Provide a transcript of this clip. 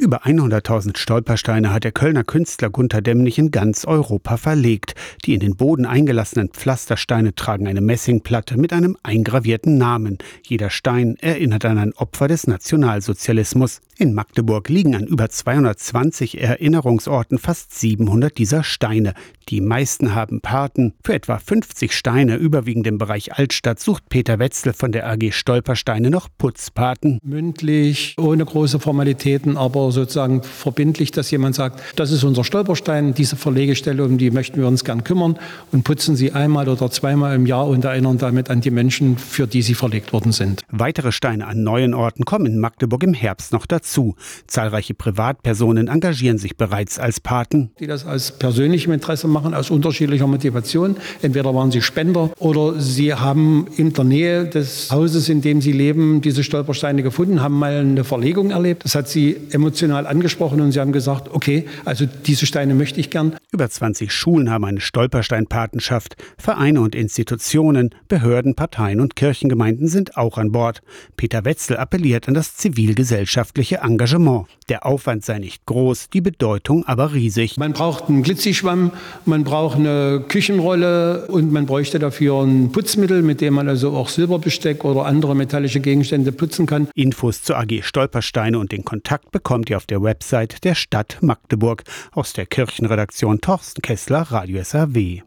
Über 100.000 Stolpersteine hat der Kölner Künstler Gunther Demnig in ganz Europa verlegt. Die in den Boden eingelassenen Pflastersteine tragen eine Messingplatte mit einem eingravierten Namen. Jeder Stein erinnert an ein Opfer des Nationalsozialismus. In Magdeburg liegen an über 220 Erinnerungsorten fast 700 dieser Steine. Die meisten haben Paten. Für etwa 50 Steine, überwiegend im Bereich Altstadt, sucht Peter Wetzel von der AG Stolpersteine noch Putzpaten. Mündlich, ohne große Formalitäten, aber sozusagen verbindlich, dass jemand sagt, das ist unser Stolperstein, diese Verlegestelle, um die möchten wir uns gern kümmern und putzen sie einmal oder zweimal im Jahr und erinnern damit an die Menschen, für die sie verlegt worden sind. Weitere Steine an neuen Orten kommen in Magdeburg im Herbst noch dazu. Zahlreiche Privatpersonen engagieren sich bereits als Paten. Die das aus persönlichem Interesse machen, aus unterschiedlicher Motivation. Entweder waren sie Spender oder sie haben in der Nähe des Hauses, in dem sie leben, diese Stolpersteine gefunden, haben mal eine Verlegung erlebt. Das hat sie emotional emotional angesprochen und sie haben gesagt, okay, also diese Steine möchte ich gern. Über 20 Schulen haben eine Stolpersteinpatenschaft. Vereine und Institutionen, Behörden, Parteien und Kirchengemeinden sind auch an Bord. Peter Wetzel appelliert an das zivilgesellschaftliche Engagement. Der Aufwand sei nicht groß, die Bedeutung aber riesig. Man braucht einen Glitzischwamm, man braucht eine Küchenrolle und man bräuchte dafür ein Putzmittel, mit dem man also auch Silberbesteck oder andere metallische Gegenstände putzen kann. Infos zur AG Stolpersteine und den Kontakt bekommt ihr auf der Website der Stadt Magdeburg. Aus der Kirchenredaktion Thorsten Kessler, Radio SAW.